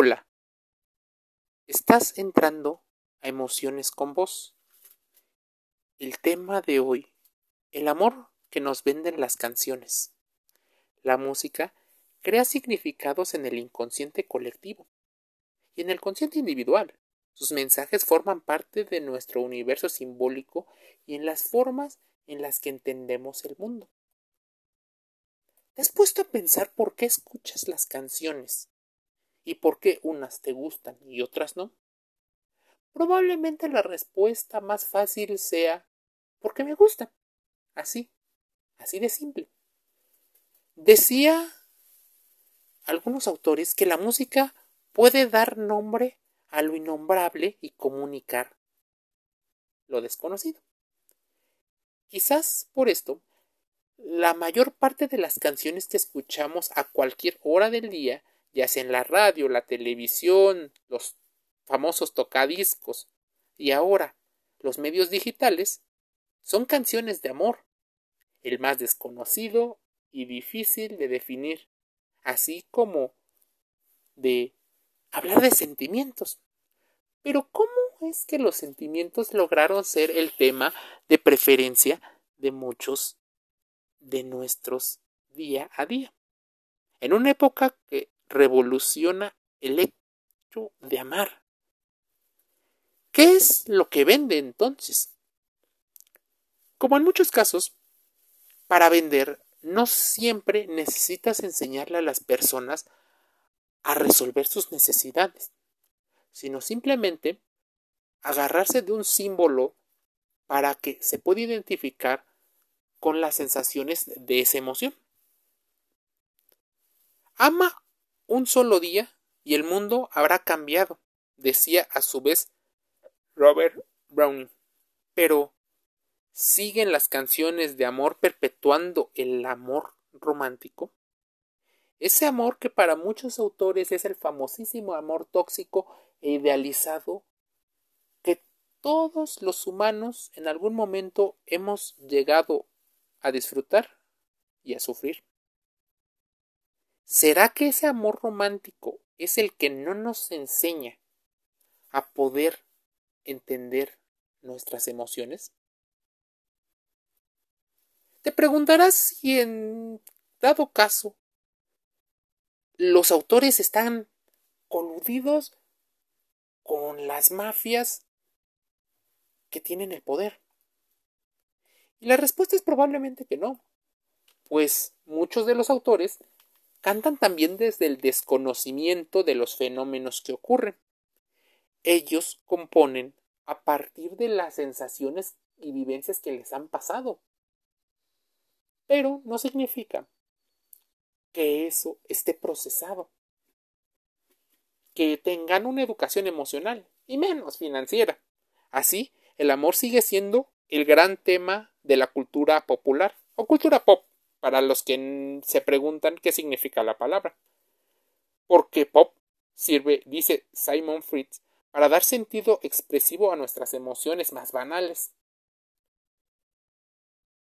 Hola, estás entrando a emociones con vos. El tema de hoy, el amor que nos venden las canciones. La música crea significados en el inconsciente colectivo y en el consciente individual. Sus mensajes forman parte de nuestro universo simbólico y en las formas en las que entendemos el mundo. ¿Te has puesto a pensar por qué escuchas las canciones? ¿Y por qué unas te gustan y otras no? Probablemente la respuesta más fácil sea porque me gustan. Así, así de simple. Decía algunos autores que la música puede dar nombre a lo innombrable y comunicar lo desconocido. Quizás por esto la mayor parte de las canciones que escuchamos a cualquier hora del día, ya sea en la radio, la televisión, los famosos tocadiscos y ahora los medios digitales, son canciones de amor, el más desconocido y difícil de definir, así como de hablar de sentimientos. Pero ¿cómo es que los sentimientos lograron ser el tema de preferencia de muchos de nuestros día a día. En una época que revoluciona el hecho de amar. ¿Qué es lo que vende entonces? Como en muchos casos, para vender no siempre necesitas enseñarle a las personas a resolver sus necesidades, sino simplemente agarrarse de un símbolo para que se pueda identificar con las sensaciones de esa emoción. Ama un solo día y el mundo habrá cambiado, decía a su vez Robert Browning. Pero ¿siguen las canciones de amor perpetuando el amor romántico? Ese amor que para muchos autores es el famosísimo amor tóxico e idealizado que todos los humanos en algún momento hemos llegado a disfrutar y a sufrir. ¿Será que ese amor romántico es el que no nos enseña a poder entender nuestras emociones? Te preguntarás si en dado caso los autores están coludidos con las mafias que tienen el poder. Y la respuesta es probablemente que no, pues muchos de los autores cantan también desde el desconocimiento de los fenómenos que ocurren. Ellos componen a partir de las sensaciones y vivencias que les han pasado. Pero no significa que eso esté procesado, que tengan una educación emocional y menos financiera. Así, el amor sigue siendo el gran tema de la cultura popular o cultura pop, para los que se preguntan qué significa la palabra. Porque pop sirve, dice Simon Fritz, para dar sentido expresivo a nuestras emociones más banales.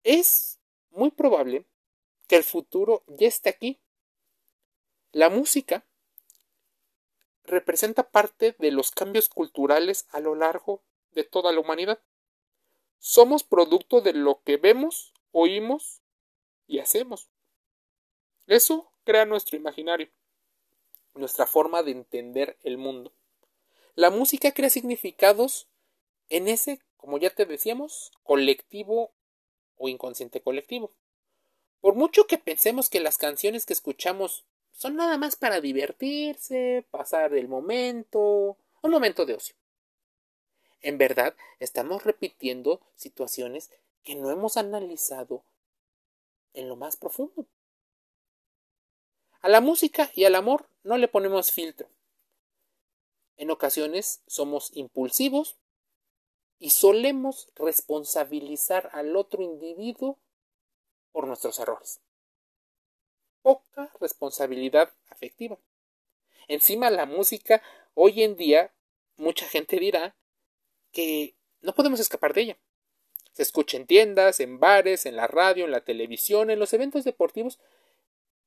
Es muy probable que el futuro ya esté aquí. La música representa parte de los cambios culturales a lo largo de toda la humanidad. Somos producto de lo que vemos, oímos y hacemos. Eso crea nuestro imaginario, nuestra forma de entender el mundo. La música crea significados en ese, como ya te decíamos, colectivo o inconsciente colectivo. Por mucho que pensemos que las canciones que escuchamos son nada más para divertirse, pasar el momento, un momento de ocio. En verdad, estamos repitiendo situaciones que no hemos analizado en lo más profundo. A la música y al amor no le ponemos filtro. En ocasiones somos impulsivos y solemos responsabilizar al otro individuo por nuestros errores. Poca responsabilidad afectiva. Encima la música, hoy en día, mucha gente dirá que no podemos escapar de ella. Se escucha en tiendas, en bares, en la radio, en la televisión, en los eventos deportivos,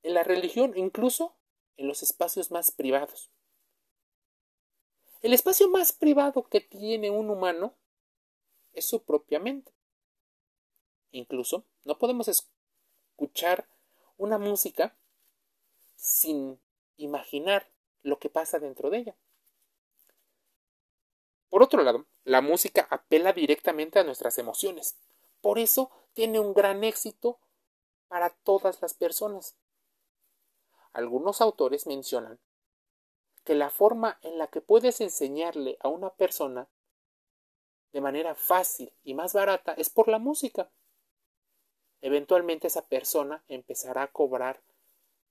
en la religión, incluso en los espacios más privados. el espacio más privado que tiene un humano es su propia mente. Incluso no podemos escuchar una música sin imaginar lo que pasa dentro de ella. Por otro lado, la música apela directamente a nuestras emociones. Por eso tiene un gran éxito para todas las personas. Algunos autores mencionan que la forma en la que puedes enseñarle a una persona de manera fácil y más barata es por la música. Eventualmente esa persona empezará a cobrar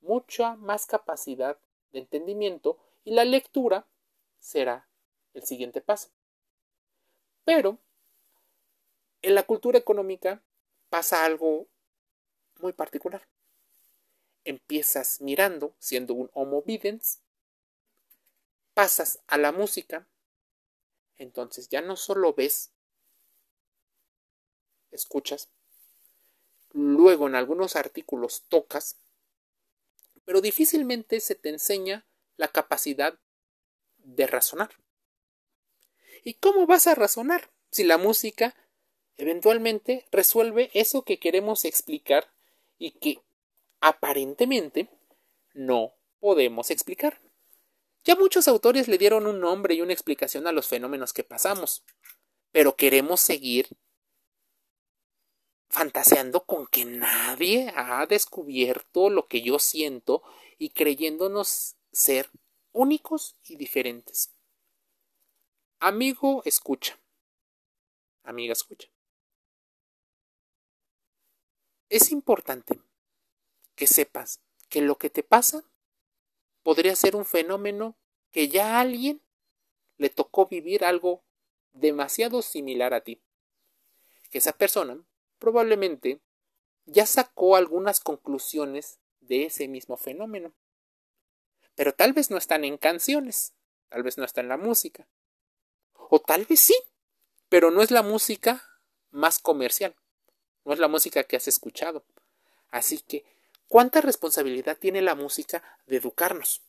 mucha más capacidad de entendimiento y la lectura será el siguiente paso. Pero en la cultura económica pasa algo muy particular. Empiezas mirando, siendo un homo videns, pasas a la música, entonces ya no solo ves, escuchas, luego en algunos artículos tocas, pero difícilmente se te enseña la capacidad de razonar. ¿Y cómo vas a razonar si la música eventualmente resuelve eso que queremos explicar y que aparentemente no podemos explicar? Ya muchos autores le dieron un nombre y una explicación a los fenómenos que pasamos, pero queremos seguir fantaseando con que nadie ha descubierto lo que yo siento y creyéndonos ser únicos y diferentes. Amigo, escucha. Amiga, escucha. Es importante que sepas que lo que te pasa podría ser un fenómeno que ya a alguien le tocó vivir algo demasiado similar a ti. Que esa persona probablemente ya sacó algunas conclusiones de ese mismo fenómeno. Pero tal vez no están en canciones, tal vez no está en la música, o tal vez sí, pero no es la música más comercial, no es la música que has escuchado. Así que, ¿cuánta responsabilidad tiene la música de educarnos?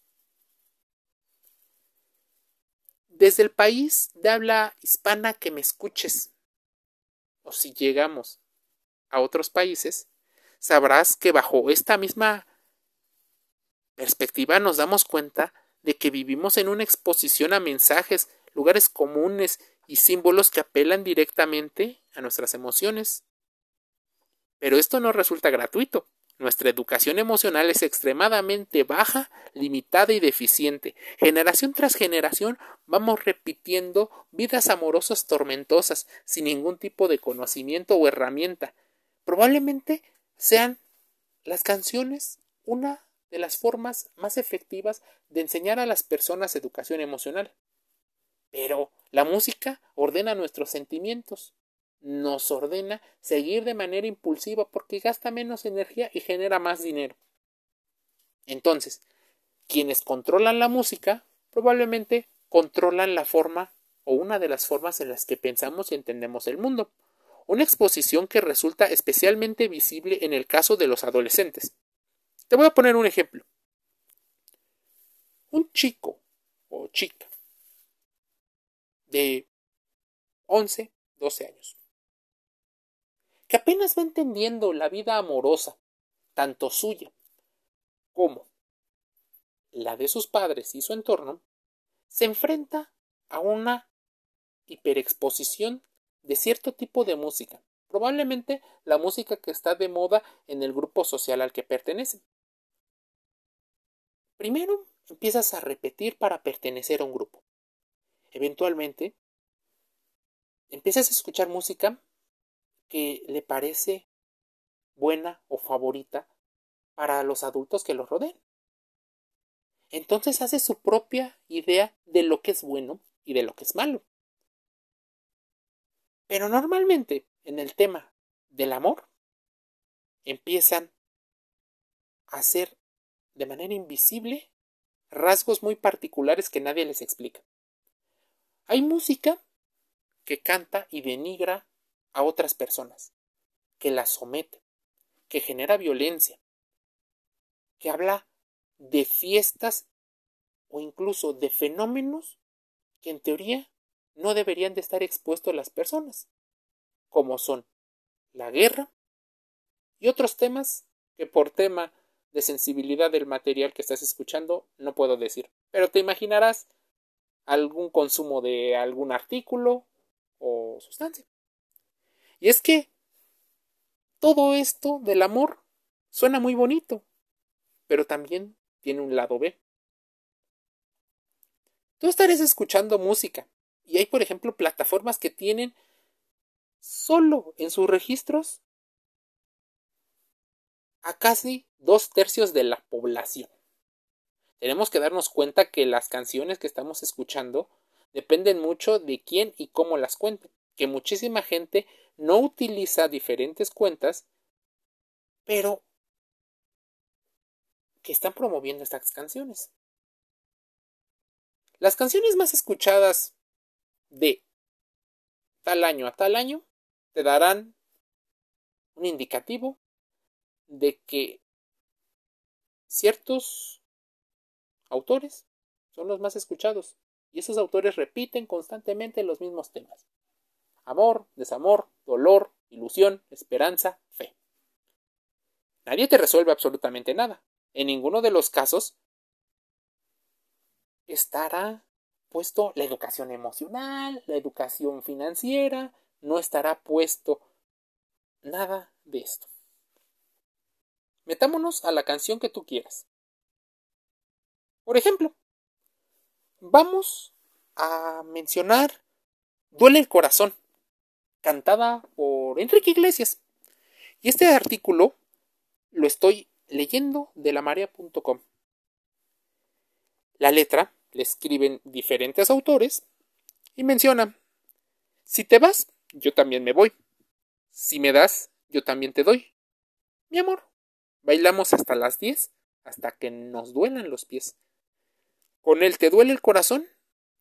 Desde el país de habla hispana que me escuches, o si llegamos a otros países, sabrás que bajo esta misma perspectiva nos damos cuenta de que vivimos en una exposición a mensajes lugares comunes y símbolos que apelan directamente a nuestras emociones. Pero esto no resulta gratuito. Nuestra educación emocional es extremadamente baja, limitada y deficiente. Generación tras generación vamos repitiendo vidas amorosas tormentosas, sin ningún tipo de conocimiento o herramienta. Probablemente sean las canciones una de las formas más efectivas de enseñar a las personas educación emocional. Pero la música ordena nuestros sentimientos, nos ordena seguir de manera impulsiva porque gasta menos energía y genera más dinero. Entonces, quienes controlan la música probablemente controlan la forma o una de las formas en las que pensamos y entendemos el mundo, una exposición que resulta especialmente visible en el caso de los adolescentes. Te voy a poner un ejemplo. Un chico o chica de 11, 12 años, que apenas va entendiendo la vida amorosa, tanto suya como la de sus padres y su entorno, se enfrenta a una hiperexposición de cierto tipo de música, probablemente la música que está de moda en el grupo social al que pertenece. Primero empiezas a repetir para pertenecer a un grupo. Eventualmente, empiezas a escuchar música que le parece buena o favorita para los adultos que los rodean. Entonces hace su propia idea de lo que es bueno y de lo que es malo. Pero normalmente en el tema del amor empiezan a hacer de manera invisible rasgos muy particulares que nadie les explica. Hay música que canta y denigra a otras personas, que las somete, que genera violencia, que habla de fiestas o incluso de fenómenos que en teoría no deberían de estar expuestos las personas, como son la guerra y otros temas que por tema de sensibilidad del material que estás escuchando no puedo decir. Pero te imaginarás algún consumo de algún artículo o sustancia. Y es que todo esto del amor suena muy bonito, pero también tiene un lado B. Tú estarás escuchando música y hay, por ejemplo, plataformas que tienen solo en sus registros a casi dos tercios de la población. Tenemos que darnos cuenta que las canciones que estamos escuchando dependen mucho de quién y cómo las cuenten, que muchísima gente no utiliza diferentes cuentas, pero que están promoviendo estas canciones. Las canciones más escuchadas de tal año a tal año te darán un indicativo de que ciertos autores son los más escuchados y esos autores repiten constantemente los mismos temas. Amor, desamor, dolor, ilusión, esperanza, fe. Nadie te resuelve absolutamente nada. En ninguno de los casos estará puesto la educación emocional, la educación financiera, no estará puesto nada de esto. Metámonos a la canción que tú quieras. Por ejemplo, vamos a mencionar Duele el corazón, cantada por Enrique Iglesias. Y este artículo lo estoy leyendo de lamarea.com. La letra le escriben diferentes autores y menciona, si te vas, yo también me voy. Si me das, yo también te doy. Mi amor, bailamos hasta las 10, hasta que nos duelan los pies. Con él te duele el corazón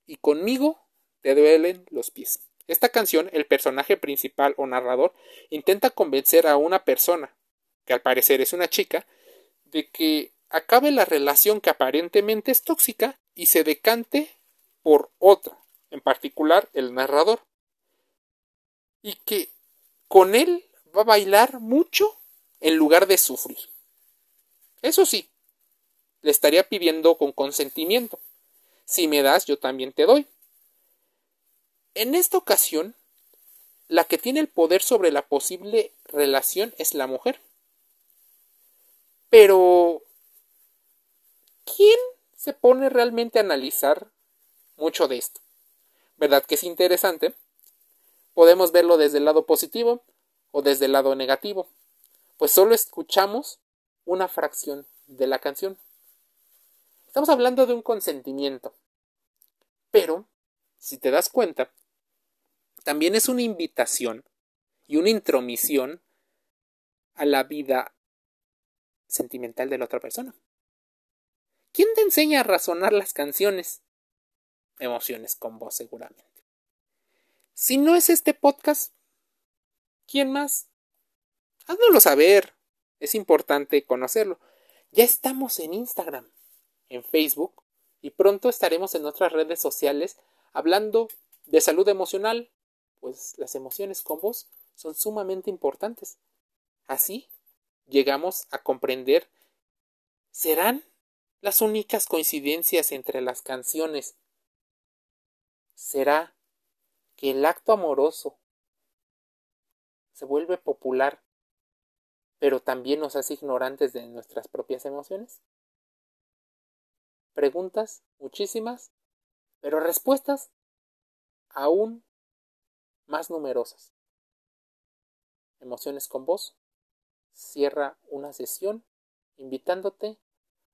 y conmigo te duelen los pies. Esta canción, el personaje principal o narrador intenta convencer a una persona, que al parecer es una chica, de que acabe la relación que aparentemente es tóxica y se decante por otra, en particular el narrador. Y que con él va a bailar mucho en lugar de sufrir. Eso sí, le estaría pidiendo con consentimiento. Si me das, yo también te doy. En esta ocasión, la que tiene el poder sobre la posible relación es la mujer. Pero, ¿quién se pone realmente a analizar mucho de esto? ¿Verdad que es interesante? Podemos verlo desde el lado positivo o desde el lado negativo, pues solo escuchamos una fracción de la canción. Estamos hablando de un consentimiento, pero, si te das cuenta, también es una invitación y una intromisión a la vida sentimental de la otra persona. ¿Quién te enseña a razonar las canciones? Emociones con vos seguramente. Si no es este podcast, ¿quién más? Háznoslo saber. Es importante conocerlo. Ya estamos en Instagram, en Facebook y pronto estaremos en otras redes sociales hablando de salud emocional, pues las emociones con vos son sumamente importantes. Así llegamos a comprender, ¿serán las únicas coincidencias entre las canciones? ¿Será que el acto amoroso se vuelve popular, pero también nos hace ignorantes de nuestras propias emociones? Preguntas muchísimas, pero respuestas aún más numerosas. Emociones con vos cierra una sesión invitándote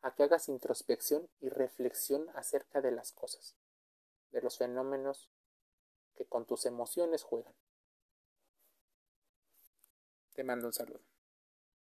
a que hagas introspección y reflexión acerca de las cosas, de los fenómenos que con tus emociones juegan. Te mando un saludo.